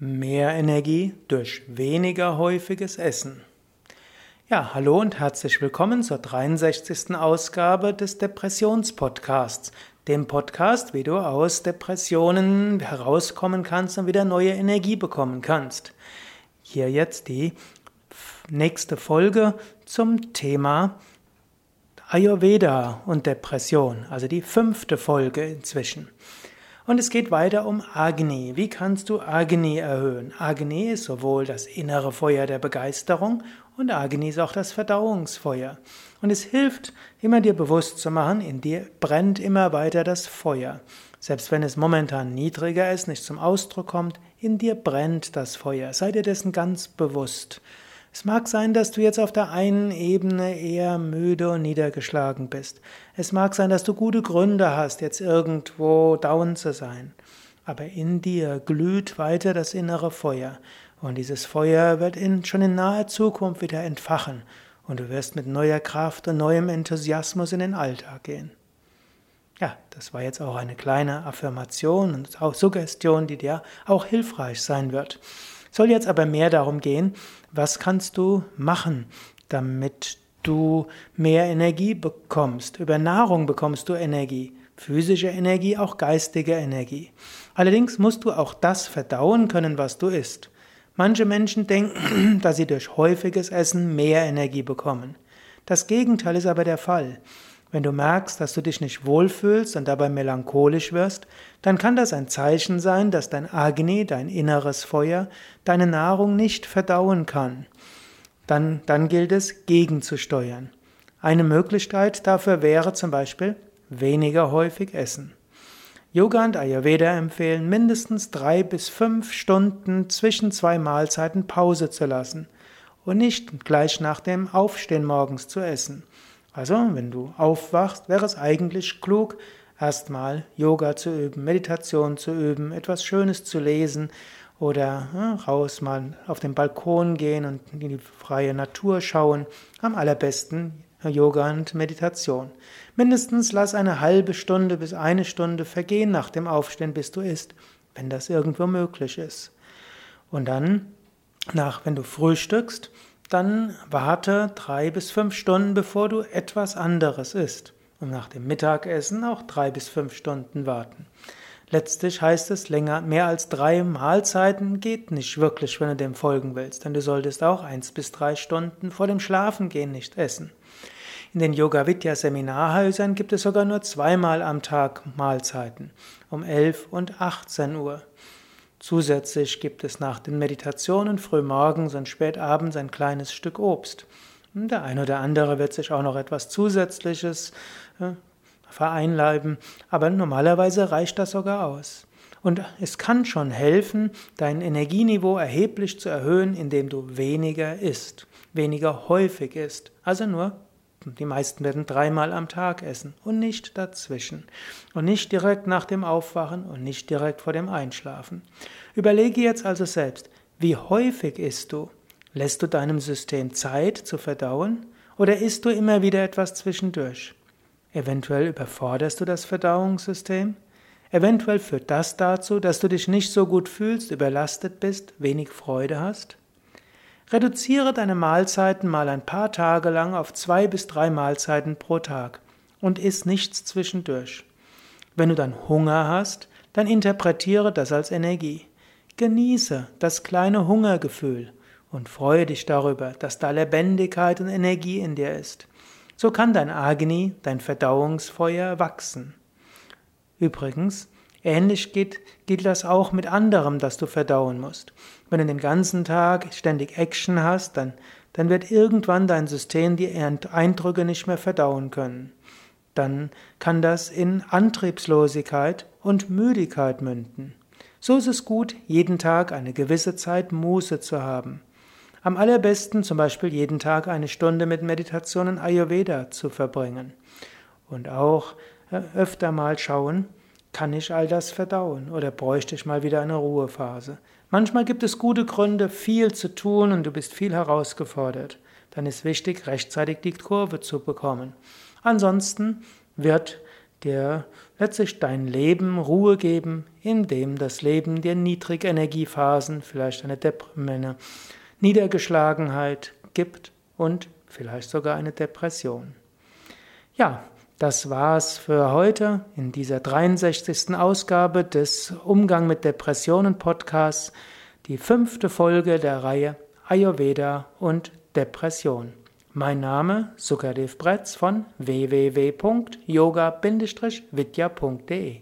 Mehr Energie durch weniger häufiges Essen. Ja, hallo und herzlich willkommen zur 63. Ausgabe des Depressionspodcasts, dem Podcast, wie du aus Depressionen herauskommen kannst und wieder neue Energie bekommen kannst. Hier jetzt die nächste Folge zum Thema Ayurveda und Depression, also die fünfte Folge inzwischen. Und es geht weiter um Agni. Wie kannst du Agni erhöhen? Agni ist sowohl das innere Feuer der Begeisterung und Agni ist auch das Verdauungsfeuer. Und es hilft, immer dir bewusst zu machen, in dir brennt immer weiter das Feuer. Selbst wenn es momentan niedriger ist, nicht zum Ausdruck kommt, in dir brennt das Feuer. Sei dir dessen ganz bewusst. Es mag sein, dass du jetzt auf der einen Ebene eher müde und niedergeschlagen bist. Es mag sein, dass du gute Gründe hast, jetzt irgendwo down zu sein. Aber in dir glüht weiter das innere Feuer. Und dieses Feuer wird in, schon in naher Zukunft wieder entfachen. Und du wirst mit neuer Kraft und neuem Enthusiasmus in den Alltag gehen. Ja, das war jetzt auch eine kleine Affirmation und auch Suggestion, die dir auch hilfreich sein wird. Soll jetzt aber mehr darum gehen, was kannst du machen, damit du mehr Energie bekommst. Über Nahrung bekommst du Energie, physische Energie, auch geistige Energie. Allerdings musst du auch das verdauen können, was du isst. Manche Menschen denken, dass sie durch häufiges Essen mehr Energie bekommen. Das Gegenteil ist aber der Fall. Wenn du merkst, dass du dich nicht wohlfühlst und dabei melancholisch wirst, dann kann das ein Zeichen sein, dass dein Agni, dein inneres Feuer, deine Nahrung nicht verdauen kann. Dann, dann gilt es, gegenzusteuern. Eine Möglichkeit dafür wäre zum Beispiel weniger häufig essen. Yoga und Ayurveda empfehlen, mindestens drei bis fünf Stunden zwischen zwei Mahlzeiten Pause zu lassen und nicht gleich nach dem Aufstehen morgens zu essen. Also, wenn du aufwachst, wäre es eigentlich klug, erstmal Yoga zu üben, Meditation zu üben, etwas Schönes zu lesen oder ja, raus mal auf den Balkon gehen und in die freie Natur schauen. Am allerbesten Yoga und Meditation. Mindestens lass eine halbe Stunde bis eine Stunde vergehen nach dem Aufstehen, bis du isst, wenn das irgendwo möglich ist. Und dann, nach, wenn du frühstückst, dann warte drei bis fünf Stunden, bevor du etwas anderes isst. Und nach dem Mittagessen auch drei bis fünf Stunden warten. Letztlich heißt es, länger, mehr als drei Mahlzeiten geht nicht wirklich, wenn du dem folgen willst, denn du solltest auch eins bis drei Stunden vor dem Schlafengehen nicht essen. In den Yoga Vidya Seminarhäusern gibt es sogar nur zweimal am Tag Mahlzeiten, um 11 und 18 Uhr. Zusätzlich gibt es nach den Meditationen frühmorgens und spätabends ein kleines Stück Obst. Und der eine oder andere wird sich auch noch etwas Zusätzliches äh, vereinleiben, aber normalerweise reicht das sogar aus. Und es kann schon helfen, dein Energieniveau erheblich zu erhöhen, indem du weniger isst, weniger häufig isst, also nur die meisten werden dreimal am Tag essen und nicht dazwischen. Und nicht direkt nach dem Aufwachen und nicht direkt vor dem Einschlafen. Überlege jetzt also selbst, wie häufig isst du? Lässt du deinem System Zeit zu verdauen? Oder isst du immer wieder etwas zwischendurch? Eventuell überforderst du das Verdauungssystem? Eventuell führt das dazu, dass du dich nicht so gut fühlst, überlastet bist, wenig Freude hast? Reduziere deine Mahlzeiten mal ein paar Tage lang auf zwei bis drei Mahlzeiten pro Tag und iss nichts zwischendurch. Wenn du dann Hunger hast, dann interpretiere das als Energie. Genieße das kleine Hungergefühl und freue dich darüber, dass da Lebendigkeit und Energie in dir ist. So kann dein Agni, dein Verdauungsfeuer wachsen. Übrigens, Ähnlich geht, geht das auch mit anderem, das du verdauen musst. Wenn du den ganzen Tag ständig Action hast, dann, dann wird irgendwann dein System die Eindrücke nicht mehr verdauen können. Dann kann das in Antriebslosigkeit und Müdigkeit münden. So ist es gut, jeden Tag eine gewisse Zeit Muße zu haben. Am allerbesten zum Beispiel jeden Tag eine Stunde mit Meditation in Ayurveda zu verbringen. Und auch äh, öfter mal schauen, kann ich all das verdauen oder bräuchte ich mal wieder eine Ruhephase? Manchmal gibt es gute Gründe, viel zu tun und du bist viel herausgefordert. Dann ist wichtig, rechtzeitig die Kurve zu bekommen. Ansonsten wird dir letztlich dein Leben Ruhe geben, indem das Leben dir Niedrigenergiephasen, vielleicht eine, Dep eine Niedergeschlagenheit gibt und vielleicht sogar eine Depression. Ja, das war's für heute in dieser 63. Ausgabe des Umgang mit Depressionen Podcasts, die fünfte Folge der Reihe Ayurveda und Depression. Mein Name Sukadev Bretz von www.yoga-vidya.de